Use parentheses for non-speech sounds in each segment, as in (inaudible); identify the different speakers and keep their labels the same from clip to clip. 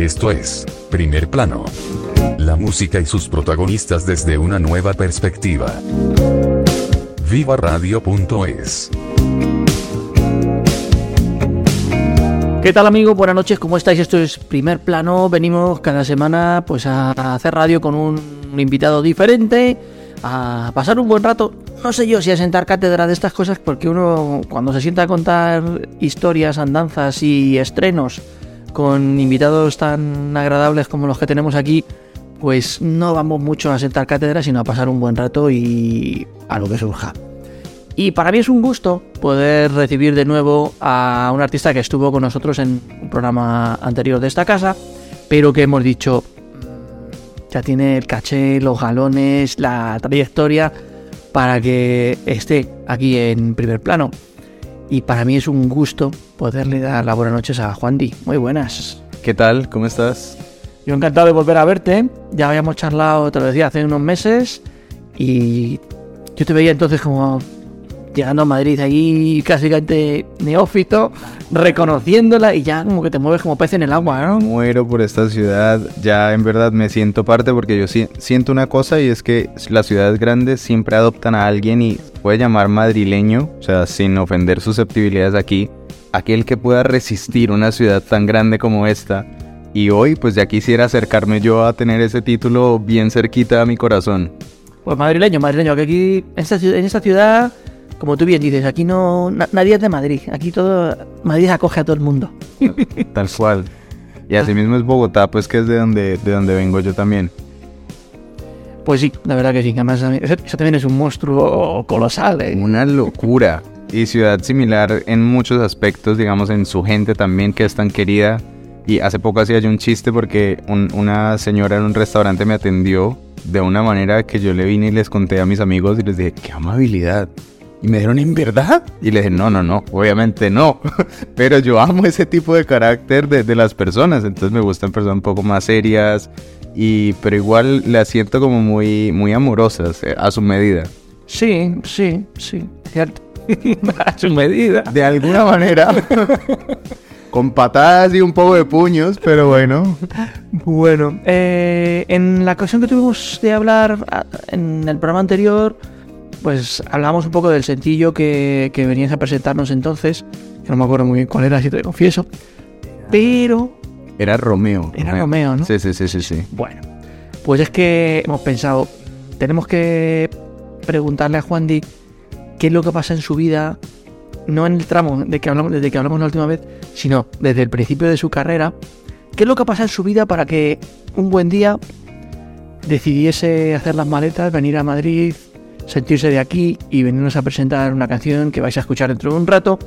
Speaker 1: Esto es, primer plano. La música y sus protagonistas desde una nueva perspectiva. Viva Radio.es.
Speaker 2: ¿Qué tal amigos? Buenas noches, ¿cómo estáis? Esto es Primer Plano. Venimos cada semana pues a hacer radio con un invitado diferente, a pasar un buen rato. No sé yo si a sentar cátedra de estas cosas, porque uno cuando se sienta a contar historias, andanzas y estrenos con invitados tan agradables como los que tenemos aquí, pues no vamos mucho a sentar cátedra, sino a pasar un buen rato y a lo que surja. Y para mí es un gusto poder recibir de nuevo a un artista que estuvo con nosotros en un programa anterior de esta casa, pero que hemos dicho mm, ya tiene el caché, los galones, la trayectoria para que esté aquí en primer plano. Y para mí es un gusto poderle dar las buenas noches a Juan Di. Muy buenas.
Speaker 3: ¿Qué tal? ¿Cómo estás?
Speaker 2: Yo encantado de volver a verte. Ya habíamos charlado, te lo decía, hace unos meses. Y yo te veía entonces como llegando a Madrid ahí casi neófito, reconociéndola y ya como que te mueves como pez en el agua, ¿no?
Speaker 3: Muero por esta ciudad, ya en verdad me siento parte porque yo siento una cosa y es que las ciudades grandes siempre adoptan a alguien y puede llamar madrileño, o sea, sin ofender susceptibilidades aquí, aquel que pueda resistir una ciudad tan grande como esta. Y hoy pues ya quisiera acercarme yo a tener ese título bien cerquita a mi corazón.
Speaker 2: Pues madrileño, madrileño, que aquí en esta, en esta ciudad como tú bien dices, aquí no nadie es de Madrid, aquí todo Madrid acoge a todo el mundo.
Speaker 3: Tal cual. Y así mismo es Bogotá, pues que es de donde de donde vengo yo también.
Speaker 2: Pues sí, la verdad que sí, además eso, también es un monstruo colosal. ¿eh?
Speaker 3: Una locura. Y ciudad similar en muchos aspectos, digamos, en su gente también, que es tan querida. Y hace poco hacía yo un chiste porque una señora en un restaurante me atendió de una manera que yo le vine y les conté a mis amigos y les dije, qué amabilidad. Y me dijeron, ¿en verdad? Y le dije, no, no, no, obviamente no. (laughs) Pero yo amo ese tipo de carácter de, las personas. Entonces me gustan personas un poco más serias. Y, pero igual las siento como muy, muy amorosas, eh, a su medida.
Speaker 2: Sí, sí, sí, cierto. (laughs) a su medida.
Speaker 3: De alguna manera. (laughs) con patadas y un poco de puños, pero bueno.
Speaker 2: Bueno, eh, en la ocasión que tuvimos de hablar ah, en el programa anterior pues hablamos un poco del sencillo que, que venías a presentarnos entonces, que no me acuerdo muy bien cuál era, si te confieso, pero...
Speaker 3: Era Romeo.
Speaker 2: Era Romeo, ¿no?
Speaker 3: Sí, sí, sí, sí, sí.
Speaker 2: Bueno, pues es que hemos pensado, tenemos que preguntarle a Juan Di qué es lo que pasa en su vida, no en el tramo de que hablamos, desde que hablamos la última vez, sino desde el principio de su carrera, qué es lo que pasa en su vida para que un buen día decidiese hacer las maletas, venir a Madrid, sentirse de aquí y venirnos a presentar una canción que vais a escuchar dentro de un rato,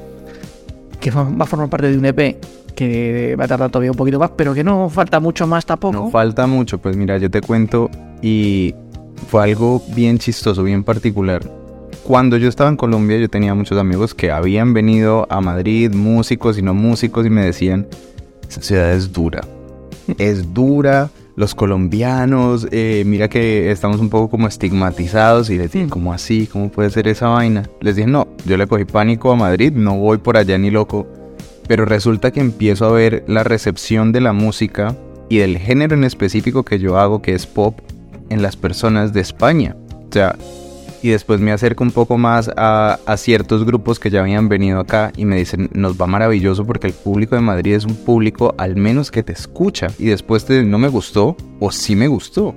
Speaker 2: que va a formar parte de un EP que va a tardar todavía un poquito más, pero que no falta mucho más tampoco.
Speaker 3: No falta mucho, pues mira, yo te cuento y fue algo bien chistoso, bien particular. Cuando yo estaba en Colombia yo tenía muchos amigos que habían venido a Madrid, músicos y no músicos, y me decían, esa ciudad es dura, es dura, los colombianos, eh, mira que estamos un poco como estigmatizados y les dije, ¿cómo así? ¿Cómo puede ser esa vaina? Les dije, no, yo le cogí pánico a Madrid, no voy por allá ni loco. Pero resulta que empiezo a ver la recepción de la música y del género en específico que yo hago, que es pop, en las personas de España. O sea, y después me acerco un poco más a, ciertos grupos que ya habían venido acá y me dicen, nos va maravilloso porque el público de Madrid es un público al menos que te escucha y después te no me gustó o sí me gustó.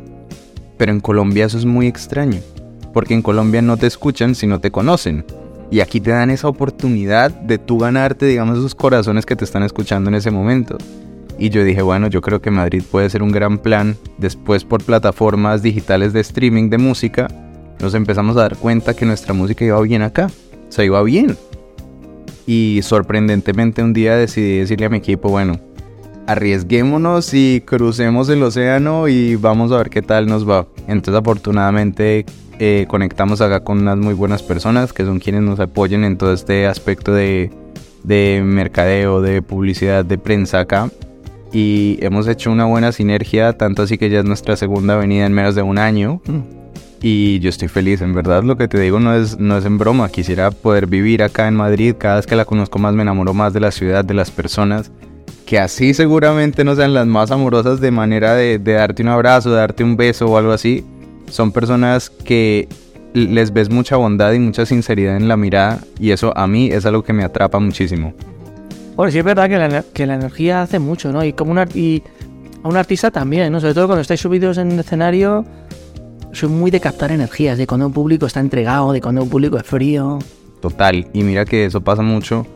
Speaker 3: Pero en Colombia eso es muy extraño, porque en Colombia no te escuchan si no te conocen. Y aquí te dan esa oportunidad de tú ganarte, digamos, esos corazones que te están escuchando en ese momento. Y yo dije, bueno, yo creo que Madrid puede ser un gran plan después por plataformas digitales de streaming de música nos empezamos a dar cuenta que nuestra música iba bien acá. O sea, iba bien. Y sorprendentemente un día decidí decirle a mi equipo, bueno, arriesguémonos y crucemos el océano y vamos a ver qué tal nos va. Entonces afortunadamente eh, conectamos acá con unas muy buenas personas que son quienes nos apoyan en todo este aspecto de, de mercadeo, de publicidad, de prensa acá. Y hemos hecho una buena sinergia, tanto así que ya es nuestra segunda venida en menos de un año. Y yo estoy feliz, en verdad lo que te digo no es, no es en broma, quisiera poder vivir acá en Madrid, cada vez que la conozco más me enamoro más de la ciudad, de las personas que así seguramente no sean las más amorosas de manera de, de darte un abrazo, de darte un beso o algo así, son personas que les ves mucha bondad y mucha sinceridad en la mirada y eso a mí es algo que me atrapa muchísimo.
Speaker 2: Bueno, sí es verdad que la, que la energía hace mucho, ¿no? Y como un, y a un artista también, ¿no? Sobre todo cuando estáis subidos en el escenario, soy muy de captar energías, de cuando un público está entregado, de cuando un público es frío.
Speaker 3: Total, y mira que eso pasa mucho,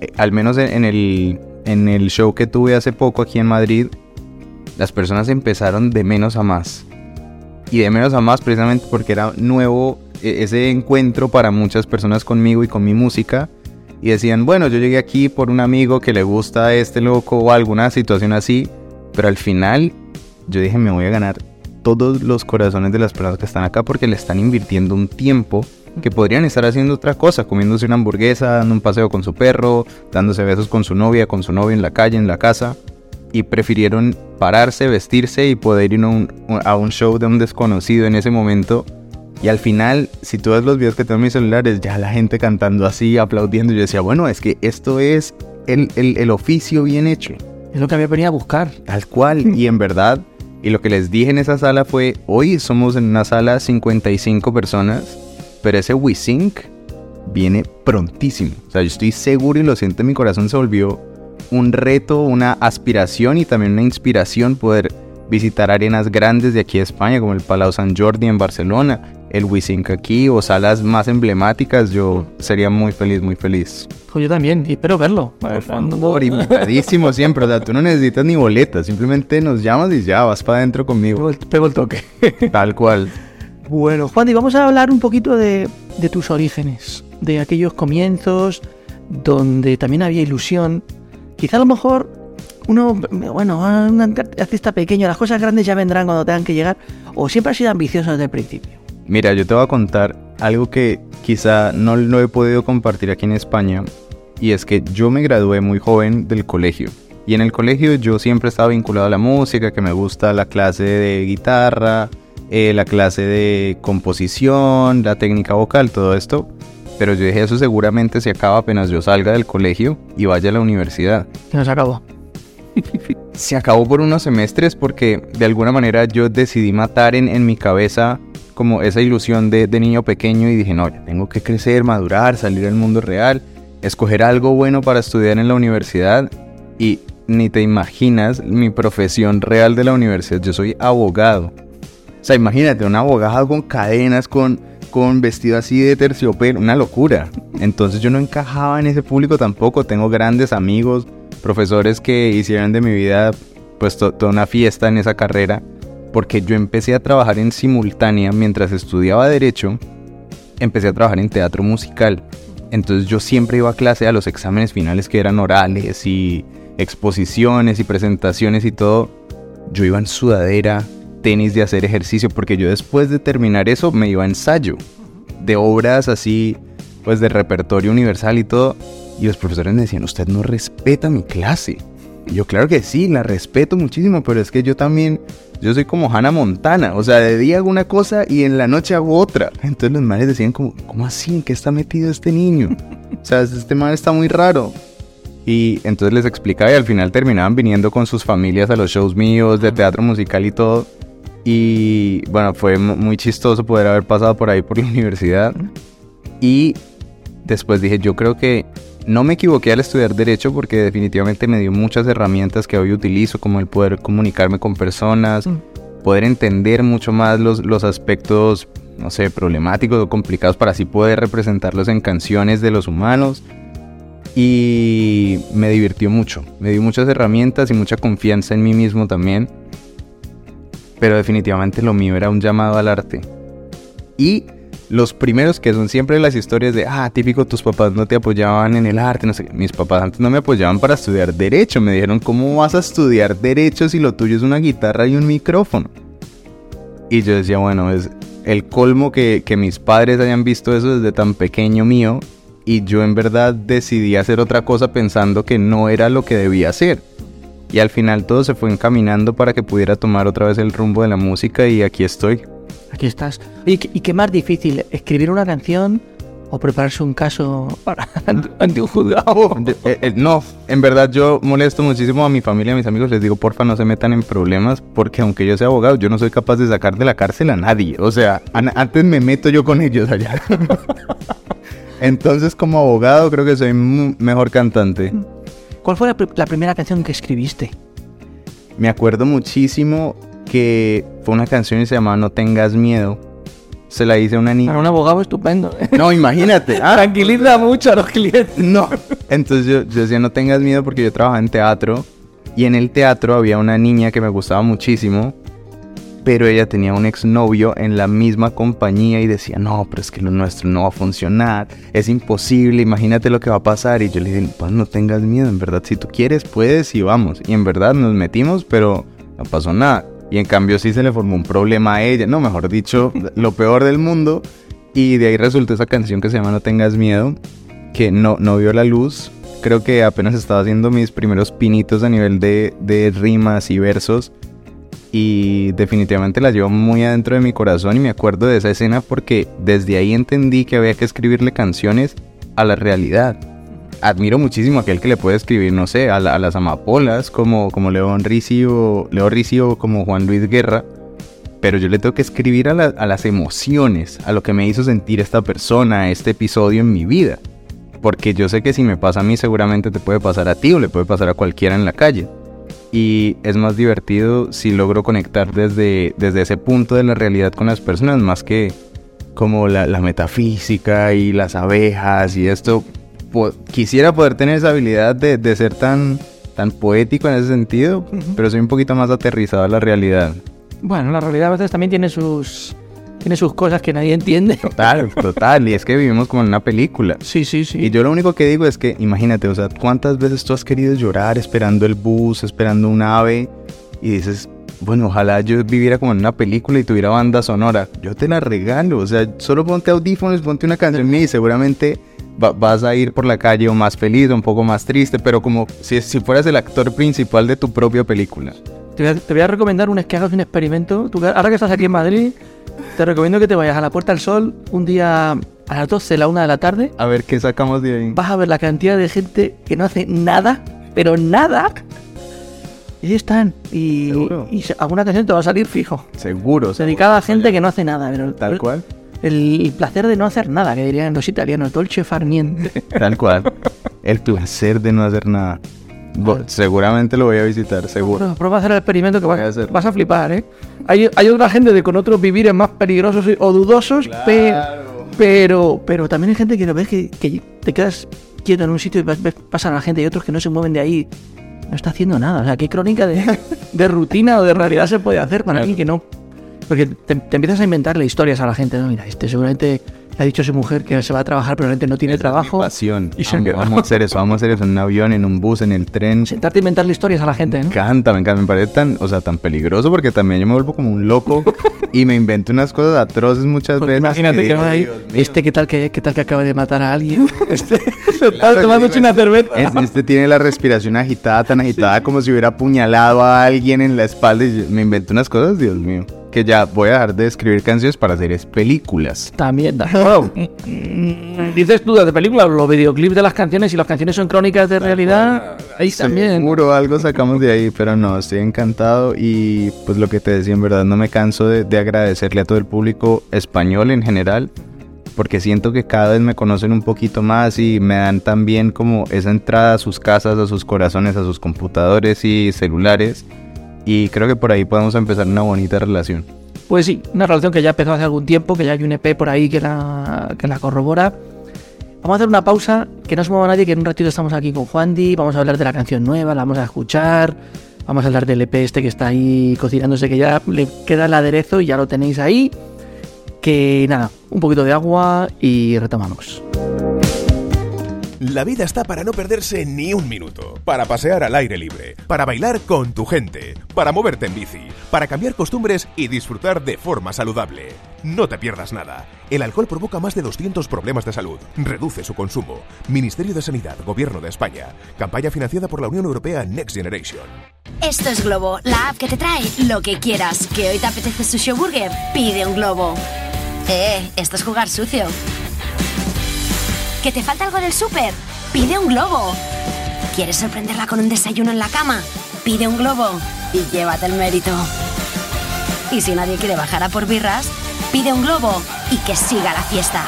Speaker 3: eh, al menos en el, en el show que tuve hace poco aquí en Madrid, las personas empezaron de menos a más y de menos a más precisamente porque era nuevo e, ese encuentro para muchas personas conmigo y con mi música. Y decían, bueno, yo llegué aquí por un amigo que le gusta a este loco o alguna situación así. Pero al final yo dije, me voy a ganar todos los corazones de las personas que están acá porque le están invirtiendo un tiempo que podrían estar haciendo otra cosa, comiéndose una hamburguesa, dando un paseo con su perro, dándose besos con su novia, con su novio en la calle, en la casa y prefirieron pararse, vestirse y poder ir a un, show de un desconocido en ese momento. Y al final, si tú ves los videos que tengo en mis celulares, ya la gente cantando así, aplaudiendo, yo decía, bueno, es que esto es el, el, oficio bien hecho.
Speaker 2: Es lo que había venido a buscar.
Speaker 3: Tal cual, y en verdad, y lo que les dije en esa sala fue, hoy somos en una sala 55 personas, pero ese WeSync viene prontísimo. O sea, yo estoy seguro y lo siento en mi corazón, se volvió un reto, una aspiración y también una inspiración poder visitar arenas grandes de aquí de España, como el Palau San Jordi en Barcelona, el Wisink aquí o salas más emblemáticas, yo sería muy feliz, muy feliz.
Speaker 2: Pues yo también, y espero verlo.
Speaker 3: Por favor, (laughs) invitadísimo siempre, o sea, tú no necesitas ni boletas, simplemente nos llamas y ya vas para adentro conmigo.
Speaker 2: Pego el, toque. (laughs)
Speaker 3: Tal cual.
Speaker 2: Bueno, Juan, y vamos a hablar un poquito de, de tus orígenes, de aquellos comienzos donde también había ilusión, Quizá a lo mejor uno, bueno, un artista pequeño, las cosas grandes ya vendrán cuando tengan que llegar, o siempre ha sido ambicioso desde el principio.
Speaker 3: Mira, yo te voy a contar algo que quizá no lo he podido compartir aquí en España, y es que yo me gradué muy joven del colegio. Y en el colegio yo siempre estaba vinculado a la música, que me gusta la clase de guitarra, eh, la clase de composición, la técnica vocal, todo esto. Pero yo dije, eso seguramente se acaba apenas yo salga del colegio y vaya a la universidad.
Speaker 2: No se acabó. (laughs)
Speaker 3: se acabó por unos semestres porque de alguna manera yo decidí matar en, en mi cabeza como esa ilusión de, niño pequeño y dije, no, tengo que crecer, madurar, salir al mundo real, escoger algo bueno para estudiar en la universidad y ni te imaginas mi profesión real de la universidad, yo soy abogado. O sea, imagínate, un abogado con cadenas, con con vestido así de terciopelo, una locura. Entonces yo no encajaba en ese público tampoco. Tengo grandes amigos, profesores que hicieron de mi vida pues toda una fiesta en esa carrera, porque yo empecé a trabajar en simultánea mientras estudiaba derecho, empecé a trabajar en teatro musical. Entonces yo siempre iba a clase a los exámenes finales que eran orales y exposiciones y presentaciones y todo. Yo iba en sudadera, tenis de hacer ejercicio, porque yo después de terminar eso me iba a ensayo de obras así, pues de repertorio universal y todo. Y los profesores me decían, usted no respeta mi clase. Yo, claro que sí, la respeto muchísimo, pero es que yo también, yo soy como Hannah Montana, o sea, de día hago una cosa y en la noche hago otra. Entonces los madres decían como, ¿cómo así? ¿En qué está metido este niño? (laughs) O sea, este man está muy raro. Y entonces les explicaba y al final terminaban viniendo con sus familias a los shows míos de teatro musical y todo. Y bueno, fue muy chistoso poder haber pasado por ahí por la (laughs) universidad. Y después dije, yo creo que no me equivoqué al estudiar derecho porque definitivamente me dio muchas herramientas que hoy utilizo, como el poder comunicarme con personas, mm. poder entender mucho más los, los aspectos, no sé, problemáticos o complicados para así poder representarlos en canciones de los humanos. Y me divirtió mucho, me dio muchas herramientas y mucha confianza en mí mismo también pero definitivamente lo mío era un llamado al arte. Y los primeros que son siempre las historias de, ah, típico, tus papás no te apoyaban en el arte, no sé, mis papás antes no me apoyaban para estudiar derecho, me dijeron, ¿cómo vas a estudiar derecho si lo tuyo es una guitarra y un micrófono? Y yo decía, bueno, es el colmo que, que mis padres hayan visto eso desde tan pequeño mío y yo en verdad decidí hacer otra cosa pensando que no era lo que debía hacer. Y al final todo se fue encaminando para que pudiera tomar otra vez el rumbo de la música y aquí estoy.
Speaker 2: Aquí estás. ¿Y, qué más difícil? ¿Escribir una canción o prepararse un caso para, (laughs) ante un juzgado.
Speaker 3: Eh, eh, no, en verdad yo molesto muchísimo a mi familia, a mis amigos, les digo, porfa, no se metan en problemas, porque aunque yo sea abogado, yo no soy capaz de sacar de la cárcel a nadie. O sea, antes me meto yo con ellos allá. (laughs) Entonces, como abogado, creo que soy mejor cantante.
Speaker 2: ¿Cuál fue la primera canción que escribiste?
Speaker 3: Me acuerdo muchísimo que fue una canción y se llamaba No tengas miedo. Se la hice a una niña.
Speaker 2: Para un abogado estupendo. (laughs)
Speaker 3: No, imagínate.
Speaker 2: Ah. Tranquiliza mucho a los clientes.
Speaker 3: No. Entonces yo, yo decía, no tengas miedo porque yo trabajaba en teatro. Y en el teatro había una niña que me gustaba muchísimo pero ella tenía un exnovio en la misma compañía y decía, no, pero es que lo nuestro no va a funcionar, es imposible, imagínate lo que va a pasar. Y yo le dije, pues no tengas miedo, en verdad, si tú quieres, puedes y vamos. Y en verdad nos metimos, pero no pasó nada. Y en cambio sí se le formó un problema a ella, no, mejor dicho, lo peor del mundo. Y de ahí resultó esa canción que se llama No tengas miedo, que no, no vio la luz. Creo que apenas estaba haciendo mis primeros pinitos a nivel de, de rimas y versos y definitivamente la llevo muy adentro de mi corazón y me acuerdo de esa escena porque desde ahí entendí que había que escribirle canciones a la realidad. Admiro muchísimo a aquel que le puede escribir, no sé, a, las amapolas como, como León Ricio, Leo Ricio como Juan Luis Guerra, pero yo le tengo que escribir a, a las emociones, a lo que me hizo sentir esta persona, este episodio en mi vida. Porque yo sé que si me pasa a mí seguramente te puede pasar a ti o le puede pasar a cualquiera en la calle y es más divertido si logro conectar desde, desde ese punto de la realidad con las personas más que como la, metafísica y las abejas y esto. Quisiera poder tener esa habilidad de, de, ser tan, tan poético en ese sentido, pero soy un poquito más aterrizado a la realidad.
Speaker 2: Bueno, la realidad a veces también tiene sus, tiene sus cosas que nadie entiende.
Speaker 3: Total, total. Y es que vivimos como en una película.
Speaker 2: Sí, sí, sí.
Speaker 3: Y yo lo único que digo es que, imagínate, o sea, ¿cuántas veces tú has querido llorar esperando el bus, esperando un ave? Y dices, bueno, ojalá yo viviera como en una película y tuviera banda sonora. Yo te la regalo. O sea, solo ponte audífonos, ponte una canción y seguramente vas a ir por la calle o más feliz o un poco más triste, pero como si, si fueras el actor principal de tu propia película.
Speaker 2: Te voy a, recomendar un, que hagas un experimento. ahora que estás aquí en Madrid, te recomiendo que te vayas a la Puerta del Sol un día a las 12, la 1 de la tarde.
Speaker 3: A ver qué sacamos de ahí.
Speaker 2: Vas a ver la cantidad de gente que no hace nada, pero nada. Y ahí están. Y, y alguna canción te va a salir fijo.
Speaker 3: Seguro.
Speaker 2: Dedicada a gente que no hace nada.
Speaker 3: Tal cual.
Speaker 2: El, placer de no hacer nada, que dirían los italianos, dolce far niente. (laughs)
Speaker 3: Tal cual. El placer de no hacer nada seguramente lo voy a visitar, seguro.
Speaker 2: Prueba a hacer el experimento que vas, a, vas a flipar, ¿eh? Hay, hay, otra gente de con otros vivires más peligrosos o dudosos, pero, pero, también hay gente que lo ves que, te quedas quieto en un sitio y ves, pasa a la gente y otros que no se mueven de ahí. No está haciendo nada. O sea, ¿qué crónica de, (laughs) de rutina o de realidad se puede hacer para alguien que no? Porque te, te, empiezas a inventarle historias a la gente. No, mira, este seguramente ha dicho a su mujer que se va a trabajar, pero realmente no tiene trabajo.
Speaker 3: pasión. Y (laughs) vamos, a hacer eso, vamos a hacer eso en un avión, en un bus, en el tren.
Speaker 2: Sentarte a inventarle historias a la gente, ¿no?
Speaker 3: Me encanta, me encanta, me parece tan, o sea, tan peligroso porque también yo me vuelvo como un loco y me invento unas cosas atroces muchas veces.
Speaker 2: Imagínate que, ahí, este qué tal que qué tal que acaba de matar a alguien. (laughs) (laughs) Este está tomándose una cerveza.
Speaker 3: Este tiene la respiración agitada, tan agitada como si hubiera apuñalado a alguien en la espalda y me invento unas cosas, Dios mío que ya voy a dejar de escribir canciones para hacer películas.
Speaker 2: También da. (laughs) Dices tú de películas, los videoclips de las canciones y las canciones son crónicas de realidad. Ahí también.
Speaker 3: Seguro algo sacamos de ahí, pero no, estoy encantado y pues lo que te decía, en verdad no me canso de, de agradecerle a todo el público español en general porque siento que cada vez me conocen un poquito más y me dan también como esa entrada a sus casas, a sus corazones, a sus computadores y celulares y creo que por ahí podemos empezar una bonita relación.
Speaker 2: Pues sí, una relación que ya empezó hace algún tiempo, que ya hay un EP por ahí que la, que la corrobora. Vamos a hacer una pausa, que no se mueva nadie, que en un ratito estamos aquí con Juan Di, vamos a hablar de la canción nueva, la vamos a escuchar, vamos a hablar del EP este que está ahí cocinándose, que ya le queda el aderezo y ya lo tenéis ahí. Que nada, un poquito de agua y retomamos.
Speaker 4: La vida está para no perderse ni un minuto, para pasear al aire libre, para bailar con tu gente, para moverte en bici, para cambiar costumbres y disfrutar de forma saludable. No te pierdas nada. El alcohol provoca más de 200 problemas de salud. Reduce su consumo. Ministerio de Sanidad, Gobierno de España. Campaña financiada por la Unión Europea Next Generation.
Speaker 5: Esto es Globo, la app que te trae lo que quieras. ¿Que hoy te apetece sushi o burger? Pide un globo. Eh, esto es jugar sucio. ¿Que te falta algo del súper? Pide un globo. ¿Quieres sorprenderla con un desayuno en la cama? Pide un globo y llévate el mérito. Y si nadie quiere bajar a por birras, pide un globo y que siga la fiesta.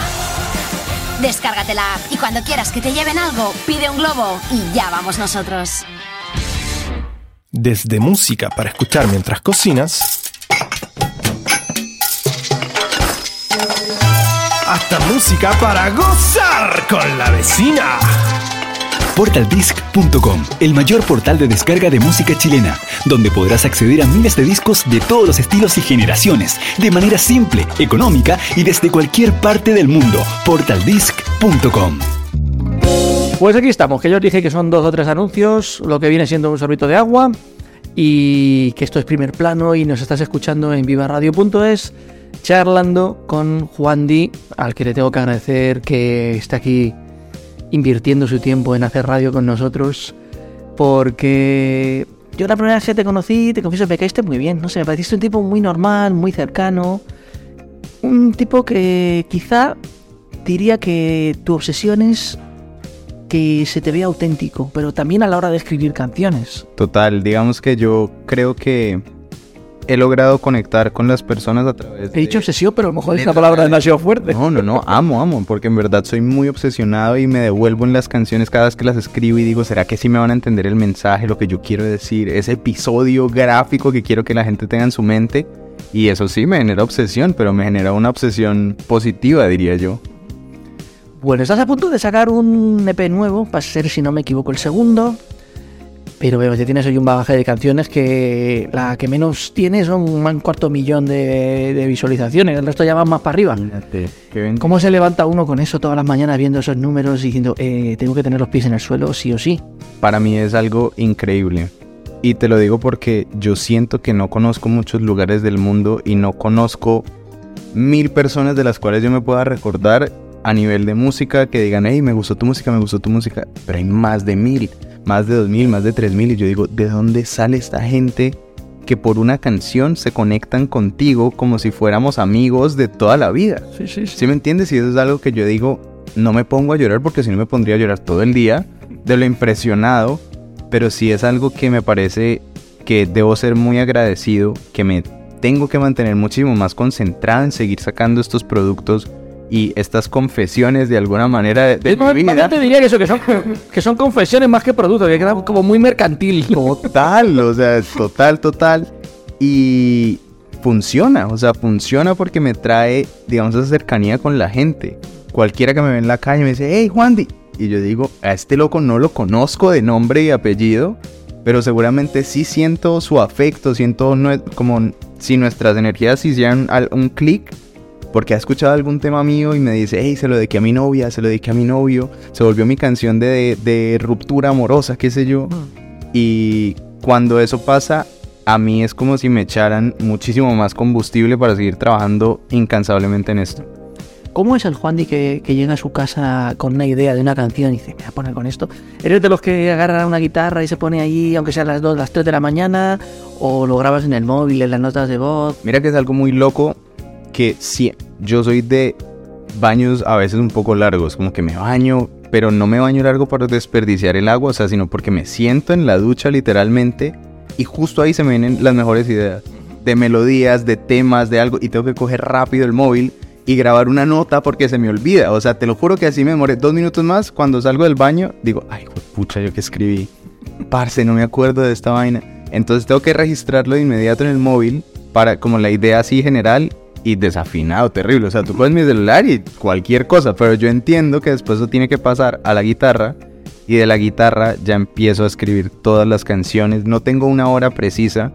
Speaker 5: Descárgate la app y cuando quieras que te lleven algo, pide un globo y ya vamos nosotros.
Speaker 6: Desde música para escuchar mientras cocinas hasta música para gozar con la vecina.
Speaker 7: Portaldisc.com, el mayor portal de descarga de música chilena, donde podrás acceder a miles de discos de todos los estilos y generaciones, de manera simple, económica y desde cualquier parte del mundo. Portaldisc.com.
Speaker 2: Pues aquí estamos, que yo os dije que son dos o tres anuncios, lo que viene siendo un sorbito de agua y que esto es primer plano y nos estás escuchando en vivaradio.es charlando con Juan Di, al que le tengo que agradecer que esté aquí invirtiendo su tiempo en hacer radio con nosotros, porque yo la primera vez que te conocí, te confieso, me caíste muy bien, no sé, me pareciste un tipo muy normal, muy cercano, un tipo que quizá diría que tu obsesión es que se te vea auténtico, pero también a la hora de escribir canciones.
Speaker 3: Total, digamos que yo creo que he logrado conectar con las personas a través
Speaker 2: He dicho obsesión, pero a lo mejor es la palabra demasiado fuerte.
Speaker 3: No, no, no, amo, amo, porque en verdad soy muy obsesionado y me devuelvo en las canciones cada vez que las escribo y digo, ¿será que sí me van a entender el mensaje, lo que yo quiero decir, ese episodio gráfico que quiero que la gente tenga en su mente? Y eso sí me genera obsesión, pero me genera una obsesión positiva, diría yo.
Speaker 2: Bueno, estás a punto de sacar un EP nuevo, va a ser, si no me equivoco, el segundo. Pero veo que tienes hoy un bagaje de canciones que la que menos tiene son un cuarto millón de, de visualizaciones, el resto ya van más para arriba. ¿Cómo se levanta uno con eso todas las mañanas viendo esos números y diciendo, eh, tengo que tener los pies en el suelo sí o sí?
Speaker 3: Para mí es algo increíble. Y te lo digo porque yo siento que no conozco muchos lugares del mundo y no conozco mil personas de las cuales yo me pueda recordar a nivel de música que digan, hey, me gustó tu música, me gustó tu música. Pero hay más de mil más de 2.000, más de 3.000 y yo digo, ¿de dónde sale esta gente que por una canción se conectan contigo como si fuéramos amigos de toda la vida?
Speaker 2: Sí, sí,
Speaker 3: sí. me entiendes? Y eso es algo que yo digo, no me pongo a llorar porque si no me pondría a llorar todo el día de lo impresionado, pero sí es algo que me parece que debo ser muy agradecido, que me tengo que mantener muchísimo más concentrado en seguir sacando estos productos y estas confesiones de alguna manera de, de
Speaker 2: mi vida. te diría que eso, que son, que son confesiones más que productos, que queda como muy mercantil.
Speaker 3: Total, o sea, total, total. Y funciona, o sea, funciona porque me trae, digamos, esa cercanía con la gente. Cualquiera que me ve en la calle me dice, hey, Juan Y yo digo, a este loco no lo conozco de nombre y apellido, pero seguramente sí siento su afecto, siento como si nuestras energías hicieran un clic porque ha escuchado algún tema mío y me dice, hey, se lo dediqué a mi novia, se lo dediqué a mi novio, se volvió mi canción de, de ruptura amorosa, qué sé yo. Y cuando eso pasa, a mí es como si me echaran muchísimo más combustible para seguir trabajando incansablemente en esto.
Speaker 2: ¿Cómo es el Juan que, que llega a su casa con una idea de una canción y dice, me voy a poner con esto? ¿Eres de los que agarra una guitarra y se pone ahí, aunque sea las 2, las 3 de la mañana? ¿O lo grabas en el móvil, en las notas de voz?
Speaker 3: Mira que es algo muy loco que sí, yo soy de baños a veces un poco largos, como que me baño, pero no me baño largo para desperdiciar el agua, o sea, sino porque me siento en la ducha literalmente y justo ahí se me vienen las mejores ideas de melodías, de temas, de algo y tengo que coger rápido el móvil y grabar una nota porque se me olvida, o sea, te lo juro que así me demoré dos minutos más cuando salgo del baño, digo, ay, pucha, yo que escribí, parce, no me acuerdo de esta vaina, entonces tengo que registrarlo de inmediato en el móvil para como la idea así general y desafinado, terrible. O sea, tú puedes mi celular y cualquier cosa, pero yo entiendo que después eso tiene que pasar a la guitarra y de la guitarra ya empiezo a escribir todas las canciones. No tengo una hora precisa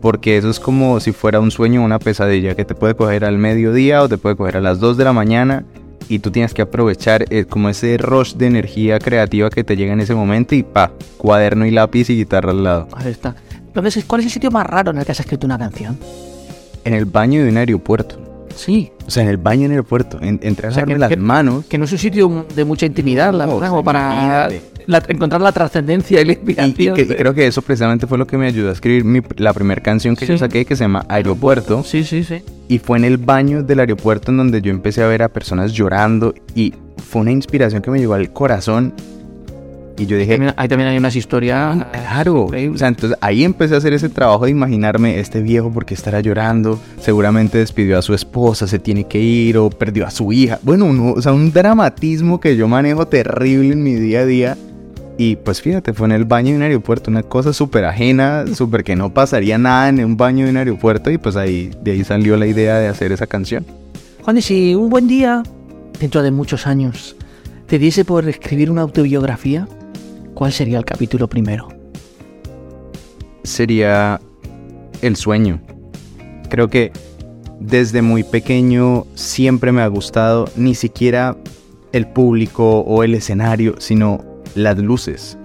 Speaker 3: porque eso es como si fuera un sueño o una pesadilla que te puede coger al mediodía o te puede coger a las 2 de la mañana y tú tienes que aprovechar eh, como ese rush de energía creativa que te llega en ese momento y pa, cuaderno y lápiz y guitarra al lado.
Speaker 2: Ahí está. ¿cuál es el sitio más raro en el que has escrito una canción?
Speaker 3: En el baño de un aeropuerto.
Speaker 2: Sí.
Speaker 3: O sea, en el baño en el aeropuerto, en, entre las manos.
Speaker 2: Que no es un sitio de mucha intimidad, la verdad, como para encontrar la trascendencia y la inspiración.
Speaker 3: Y, creo que eso precisamente fue lo que me ayudó a escribir la primera canción que yo saqué, que se llama Aeropuerto.
Speaker 2: Sí, sí, sí.
Speaker 3: Y fue en el baño del aeropuerto en donde yo empecé a ver a personas llorando y fue una inspiración que me llegó al corazón. Y yo dije,
Speaker 2: También- Ahí también hay unas historias.
Speaker 3: Claro, o sea, entonces ahí empecé a hacer ese trabajo de imaginarme este viejo porque estará llorando, seguramente despidió a su esposa, se tiene que ir o perdió a su hija. Bueno, uno- o sea, un dramatismo que yo manejo terrible en mi día a día. Y pues fíjate, fue en el baño de un aeropuerto, una cosa súper ajena, súper que no pasaría nada en un baño de un aeropuerto y pues ahí de ahí salió la idea de hacer esa canción.
Speaker 2: Juan, y si un buen día, dentro de muchos años, te diese por escribir una autobiografía, ¿cuál sería el capítulo primero?
Speaker 3: sería el sueño. Creo que desde muy pequeño siempre me ha gustado ni siquiera el público o el escenario, sino las luces.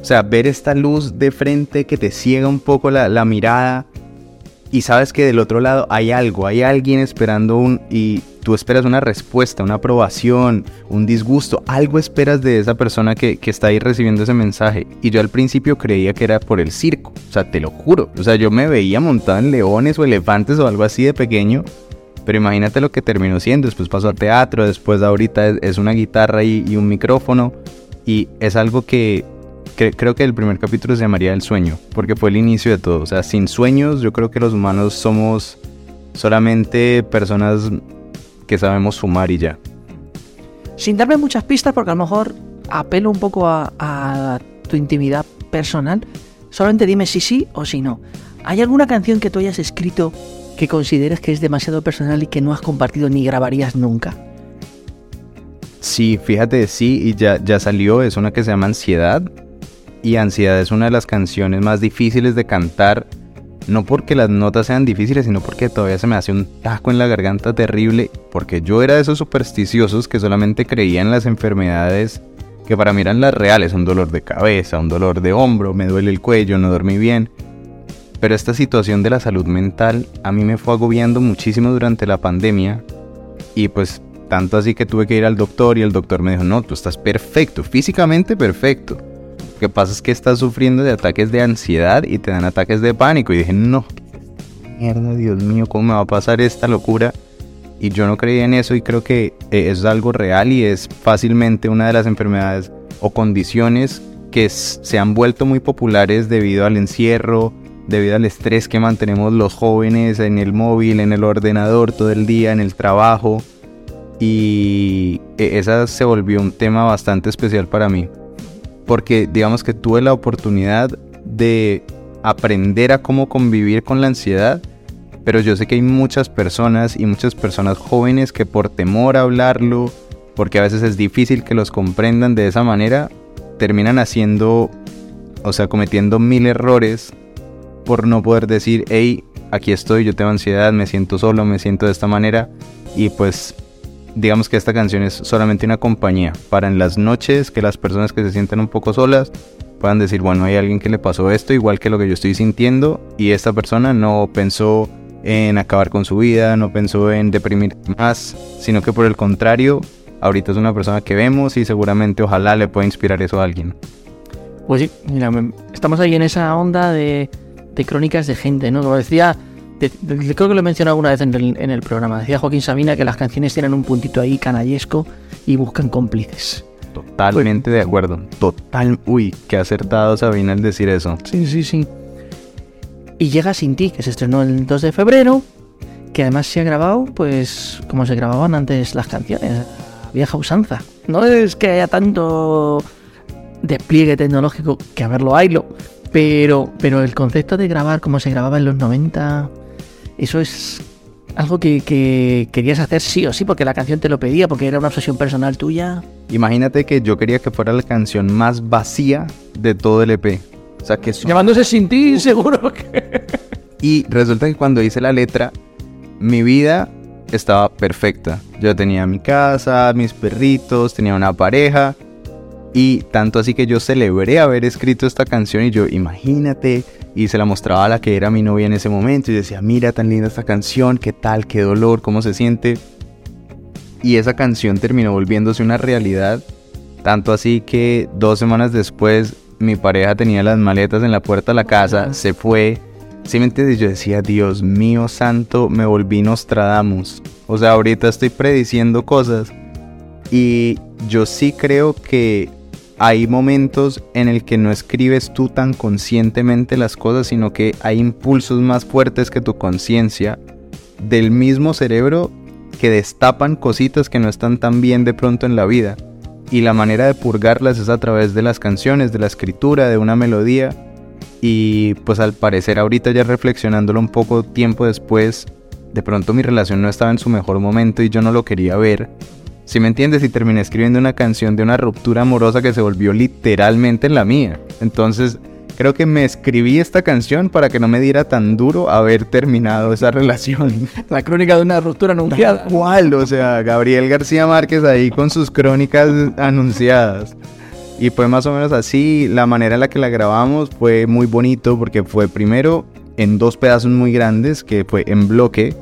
Speaker 3: O sea, ver esta luz de frente que te ciega un poco la, la mirada y sabes que del otro lado hay algo, hay alguien esperando un... y tú esperas una respuesta, una aprobación, un disgusto, algo esperas de esa persona que, que está ahí recibiendo ese mensaje. Y yo al principio creía que era por el circo, o sea, te lo juro. O sea, yo me veía montado en leones o elefantes o algo así de pequeño. Pero imagínate lo que terminó siendo. Después pasó a teatro, después ahorita es, es una guitarra y, y un micrófono. Y es algo que, creo que el primer capítulo se llamaría El sueño, porque fue el inicio de todo. O sea, sin sueños yo creo que los humanos somos solamente personas que sabemos fumar y ya.
Speaker 2: Sin darme muchas pistas, porque a lo mejor apelo un poco a, a tu intimidad personal, solamente dime si sí o si no. ¿Hay alguna canción que tú hayas escrito que consideres que es demasiado personal y que no has compartido ni grabarías nunca?
Speaker 3: Sí, fíjate, sí, y ya, ya salió, es una que se llama Ansiedad. Y Ansiedad es una de las canciones más difíciles de cantar. No porque las notas sean difíciles, sino porque todavía se me hace un taco en la garganta terrible. Porque yo era de esos supersticiosos que solamente creían en las enfermedades que para mí eran las reales. Un dolor de cabeza, un dolor de hombro, me duele el cuello, no dormí bien. Pero esta situación de la salud mental a mí me fue agobiando muchísimo durante la pandemia. Y pues tanto así que tuve que ir al doctor y el doctor me dijo, no, tú estás perfecto, físicamente perfecto. Que pasa es que estás sufriendo de ataques de ansiedad y te dan ataques de pánico. Y dije, no, mierda, Dios mío, ¿cómo me va a pasar esta locura? Y yo no creía en eso y creo que eh, es algo real y es fácilmente una de las enfermedades o condiciones que se han vuelto muy populares debido al encierro, debido al estrés que mantenemos los jóvenes en el móvil, en el ordenador todo el día, en el trabajo. Y e- esa se volvió un tema bastante especial para mí. Porque digamos que tuve la oportunidad de aprender a cómo convivir con la ansiedad. Pero yo sé que hay muchas personas y muchas personas jóvenes que por temor a hablarlo, porque a veces es difícil que los comprendan de esa manera, terminan haciendo, o sea, cometiendo mil errores por no poder decir, hey, aquí estoy, yo tengo ansiedad, me siento solo, me siento de esta manera. Y pues digamos que esta canción es solamente una compañía para en las noches que las personas que se sienten un poco solas puedan decir, bueno, hay alguien que le pasó esto igual que lo que yo estoy sintiendo y esta persona no pensó en acabar con su vida, no pensó en deprimir más, sino que por el contrario, ahorita es una persona que vemos y seguramente ojalá le pueda inspirar eso a alguien.
Speaker 2: Pues sí, mira, estamos ahí en esa onda de, de crónicas de gente, ¿no? Como decía, de- de- creo que lo he mencionado alguna vez en el, en el programa, decía Joaquín Sabina que las canciones tienen un puntito ahí canallesco y buscan cómplices.
Speaker 3: Totalmente de acuerdo. Total. Uy, qué acertado Sabina al decir eso.
Speaker 2: Sí, sí, sí. Y llega Sin ti, que se estrenó el 2 de febrero, que además se ha grabado, pues, como se grababan antes las canciones, vieja usanza. No es que haya tanto despliegue tecnológico que a verlo haylo, pero, pero el concepto de grabar como se grababa en los 90, eso es algo que, que querías hacer sí o sí, porque la canción te lo pedía, porque era una obsesión personal tuya.
Speaker 3: Imagínate que yo quería que fuera la canción más vacía de todo el EP. O sea, que son-
Speaker 2: Llamándose Sin ti, seguro que...
Speaker 3: Y resulta que cuando hice la letra, mi vida estaba perfecta. Yo tenía mi casa, mis perritos, tenía una pareja. Y tanto así que yo celebré haber escrito esta canción y yo, imagínate, y se la mostraba a la que era mi novia en ese momento y decía, mira tan linda esta canción, qué tal, qué dolor, cómo se siente. Y esa canción terminó volviéndose una realidad, tanto así que dos semanas después mi pareja tenía las maletas en la puerta de la casa, se fue. ¿Sí me entiendes? Yo decía, Dios mío santo, me volví Nostradamus. O sea, ahorita estoy prediciendo cosas. Y yo sí creo que hay momentos en el que no escribes tú tan conscientemente las cosas, sino que hay impulsos más fuertes que tu conciencia del mismo cerebro que destapan cositas que no están tan bien de pronto en la vida. Y la manera de purgarlas es a través de las canciones, de la escritura, de una melodía. Y pues al parecer ahorita ya reflexionándolo un poco tiempo después, de pronto mi relación no estaba en su mejor momento y yo no lo quería ver. Si me entiendes, y terminé escribiendo una canción de una ruptura amorosa que se volvió literalmente la mía. Entonces, creo que me escribí esta canción para que no me diera tan duro haber terminado esa (laughs) relación.
Speaker 2: La crónica de una ruptura anunciada.
Speaker 3: ¿Cuál? O sea, Gabriel García Márquez ahí con sus crónicas anunciadas. Y fue más o menos así. La manera en la que la grabamos fue muy bonito porque fue primero en dos pedazos muy grandes, que fue en bloque.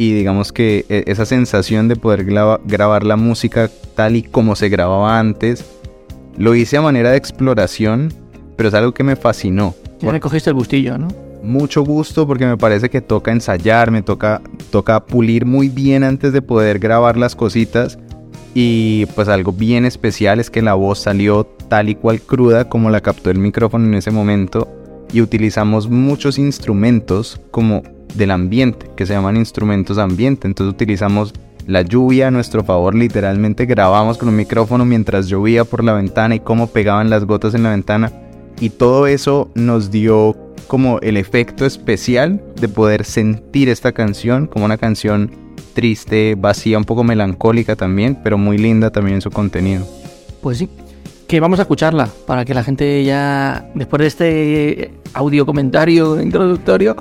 Speaker 3: Y digamos que e, esa sensación de poder grabar la música tal y como se grababa antes, lo hice a manera de exploración, pero es algo que me fascinó.
Speaker 2: Ya le cogiste el gustillo, ¿no?
Speaker 3: Mucho gusto porque me parece que toca ensayar, me toca, toca pulir muy bien antes de poder grabar las cositas. Y pues algo bien especial es que la voz salió tal y cual cruda como la captó el micrófono en ese momento y utilizamos muchos instrumentos como del ambiente, que se llaman instrumentos ambiente. Entonces utilizamos la lluvia a nuestro favor, literalmente grabamos con un micrófono mientras llovía por la ventana y cómo pegaban las gotas en la ventana. Y todo eso nos dio como el efecto especial de poder sentir esta canción como una canción triste, vacía, un poco melancólica también, pero muy linda también en su contenido.
Speaker 2: Pues sí, que vamos a escucharla para que la gente ya, después de este audio comentario introductorio,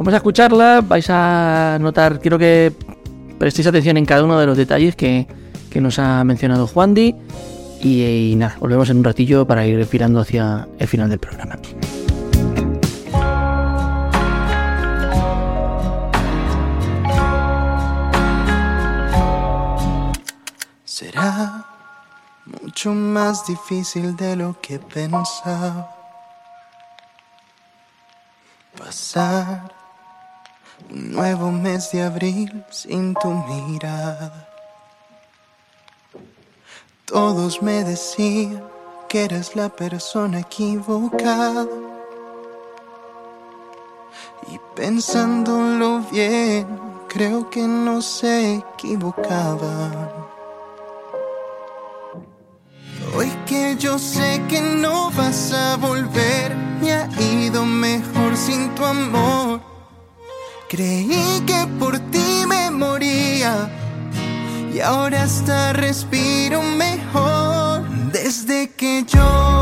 Speaker 2: vamos a escucharla, vais a notar, quiero que prestéis atención en cada uno de los detalles que, nos ha mencionado Juan Di. Y, y, nada, volvemos en un ratillo para ir respirando hacia el final del programa.
Speaker 8: Será mucho más difícil de lo que pensaba. Pasar un nuevo mes de abril sin tu mirada. Todos me decían que eras la persona equivocada. Y pensándolo bien, creo que no se equivocaban. Hoy que yo sé que no vas a volver, me ha ido mejor sin tu amor. Creí que por ti me moría y ahora hasta respiro mejor. Desde que yo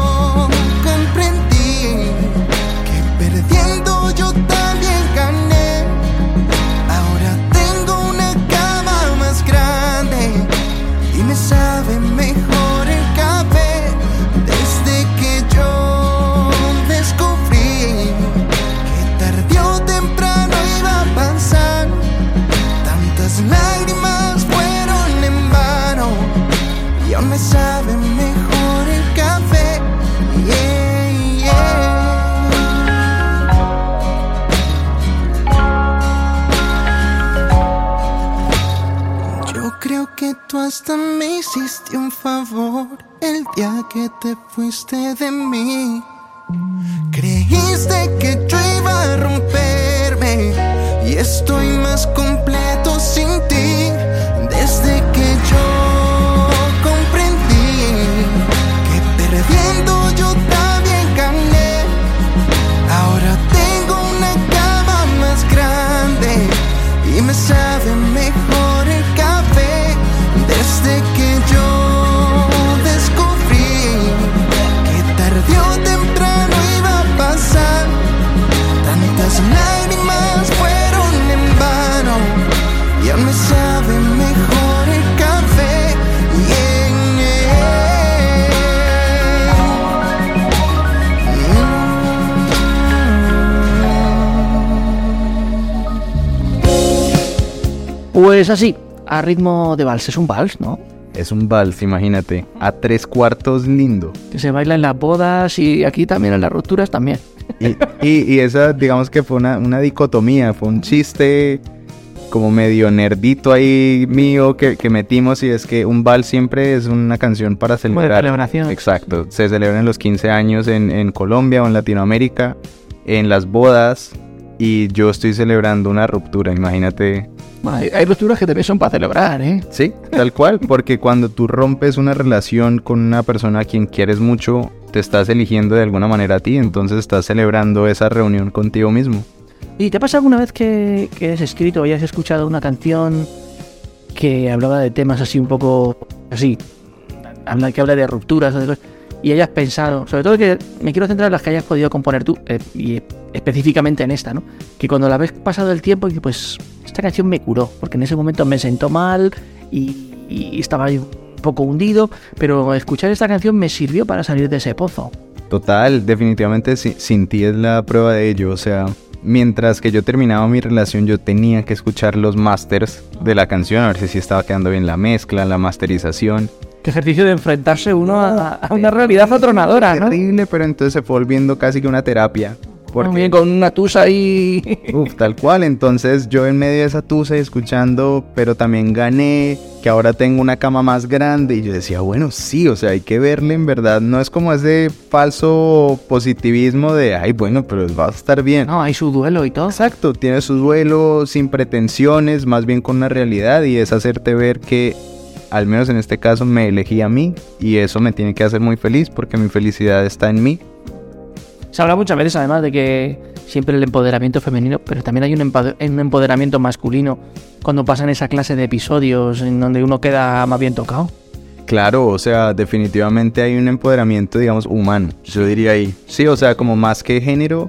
Speaker 8: hasta me hiciste un favor el día que te fuiste de mí. Creíste que yo iba a romperme y estoy más completo sin ti
Speaker 2: Pues así, a ritmo de vals. Es un vals, ¿no?
Speaker 3: Es un vals, imagínate. A tres cuartos lindo.
Speaker 2: Que se baila en las bodas y aquí también en las rupturas también.
Speaker 3: Y, esa, digamos que fue una, dicotomía, fue un chiste como medio nerdito ahí mío que, que metimos y es que un vals siempre es una canción para celebrar.
Speaker 2: celebración.
Speaker 3: Exacto. Se celebran los 15 años en, en Colombia o en Latinoamérica, en las bodas y yo estoy celebrando una ruptura, imagínate.
Speaker 2: Bueno, hay, hay rupturas que también son para celebrar, ¿eh?
Speaker 3: Sí, tal cual, porque cuando tú rompes una relación con una persona a quien quieres mucho, te estás eligiendo de alguna manera a ti, entonces estás celebrando esa reunión contigo mismo.
Speaker 2: ¿Y te pasa alguna vez que, que has escrito o hayas escuchado una canción que hablaba de temas así un poco así, que habla de rupturas o de cosas, y hayas pensado, sobre todo que me quiero centrar en las que hayas podido componer tú, eh, y específicamente en esta, ¿no? Que cuando la ves pasado el tiempo, dices, pues esta canción me curó, porque en ese momento me sentó mal y, y estaba ahí un poco hundido, pero escuchar esta canción me sirvió para salir de ese pozo.
Speaker 3: Total, definitivamente si- sin ti es la prueba de ello. O sea, mientras que yo terminaba mi relación, yo tenía que escuchar los masters de la canción, a ver si estaba quedando bien la mezcla, la masterización.
Speaker 2: Qué ejercicio de enfrentarse uno a, a una realidad atronadora, ¿no?
Speaker 3: Terrible, pero entonces se fue volviendo casi que una terapia. Porque,
Speaker 2: bien, con una tusa ahí. (laughs)
Speaker 3: uf, tal cual. Entonces yo en medio de esa tusa y escuchando, pero también gané, que ahora tengo una cama más grande. Y yo decía, bueno, sí, o sea, hay que verle en verdad. No es como ese falso positivismo de, ay, bueno, pero va a estar bien.
Speaker 2: No, hay su duelo y todo.
Speaker 3: Exacto, tiene su duelo sin pretensiones, más bien con una realidad y es hacerte ver que, al menos en este caso, me elegí a mí y eso me tiene que hacer muy feliz porque mi felicidad está en mí.
Speaker 2: Se habla muchas veces además de que siempre el empoderamiento femenino, pero también hay un, empoderamiento masculino cuando pasan esa clase de episodios en donde uno queda más bien tocado.
Speaker 3: Claro, o sea, definitivamente hay un empoderamiento, digamos, humano, yo diría ahí. Sí, o sea, como más que género,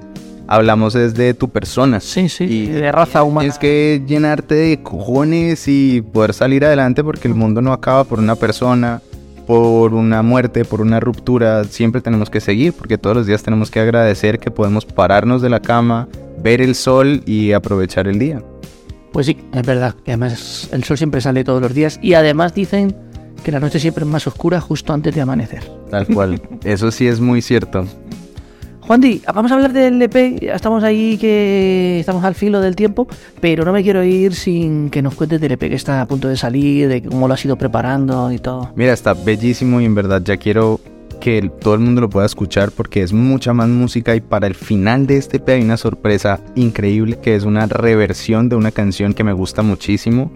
Speaker 3: hablamos es de tu persona.
Speaker 2: Sí, sí,
Speaker 3: Y
Speaker 2: de raza humana.
Speaker 3: Es que llenarte de cojones y poder salir adelante porque el mundo no acaba por una persona, por una muerte, por una ruptura. Siempre tenemos que seguir porque todos los días tenemos que agradecer que podemos pararnos de la cama, ver el sol y aprovechar el día.
Speaker 2: Pues sí, es verdad, que además el sol siempre sale todos los días y además dicen que la noche siempre es más oscura justo antes de amanecer.
Speaker 3: Tal cual. (laughs) Eso sí es muy cierto.
Speaker 2: Juan Di, vamos a hablar del EP, estamos ahí que estamos al filo del tiempo, pero no me quiero ir sin que nos cuentes del EP que está a punto de salir, de cómo lo has ido preparando y todo.
Speaker 3: Mira, está bellísimo y en verdad ya quiero que todo el mundo lo pueda escuchar porque es mucha más música y para el final de este EP hay una sorpresa increíble que es una reversión de una canción que me gusta muchísimo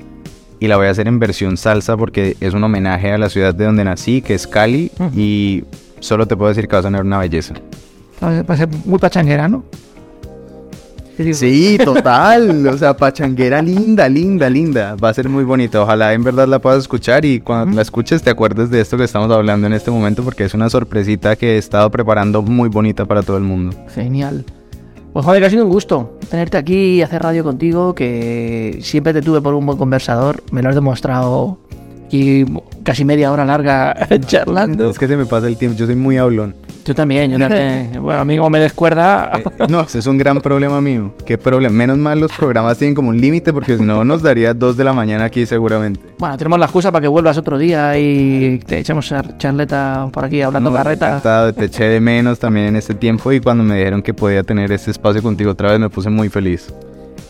Speaker 3: y la voy a hacer en versión salsa porque es un homenaje a la ciudad de donde nací, que es Cali y solo te puedo decir que va a sonar una belleza.
Speaker 2: Va a ser muy pachanguera, ¿no?
Speaker 3: Sí, total. O sea, pachanguera linda, linda, linda. Va a ser muy bonita. Ojalá en verdad la puedas escuchar y cuando la escuches te acuerdes de esto que estamos hablando en este momento porque es una sorpresita que he estado preparando muy bonita para todo el mundo.
Speaker 2: Genial. Pues que ha sido un gusto tenerte aquí y hacer radio contigo, que siempre te tuve por un buen conversador, me lo has demostrado aquí casi media hora larga (laughs) charlando.
Speaker 3: Es que se me pasa el tiempo. Yo soy muy hablón.
Speaker 2: Yo también, yo también. (laughs) Bueno, a mí como me descuerda...
Speaker 3: Eh, no, es un gran problema mío. ¿Qué problema? Menos mal los programas tienen como un límite porque si no nos daría dos de la mañana aquí seguramente.
Speaker 2: Bueno, tenemos la excusa para que vuelvas otro día y te echemos char- charleta por aquí hablando
Speaker 3: No,
Speaker 2: carreta.
Speaker 3: encantado, Te eché de menos también en este tiempo y cuando me dijeron que podía tener este espacio contigo otra vez me puse muy feliz.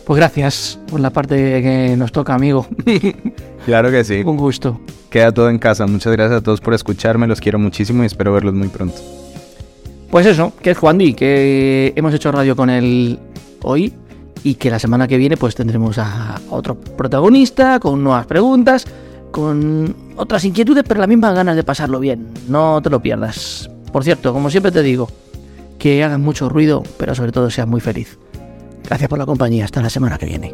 Speaker 2: Pues gracias por la parte que nos toca, amigo. (laughs)
Speaker 3: Claro que sí.
Speaker 2: Un gusto.
Speaker 3: Queda todo en casa. Muchas gracias a todos por escucharme. Los quiero muchísimo y espero verlos muy pronto.
Speaker 2: Pues eso, que es Juan Di, que hemos hecho radio con él hoy y que la semana que viene pues tendremos a otro protagonista con nuevas preguntas, con otras inquietudes, pero las mismas ganas de pasarlo bien. No te lo pierdas. Por cierto, como siempre te digo, que hagas mucho ruido, pero sobre todo seas muy feliz. Gracias por la compañía. Hasta la semana que viene.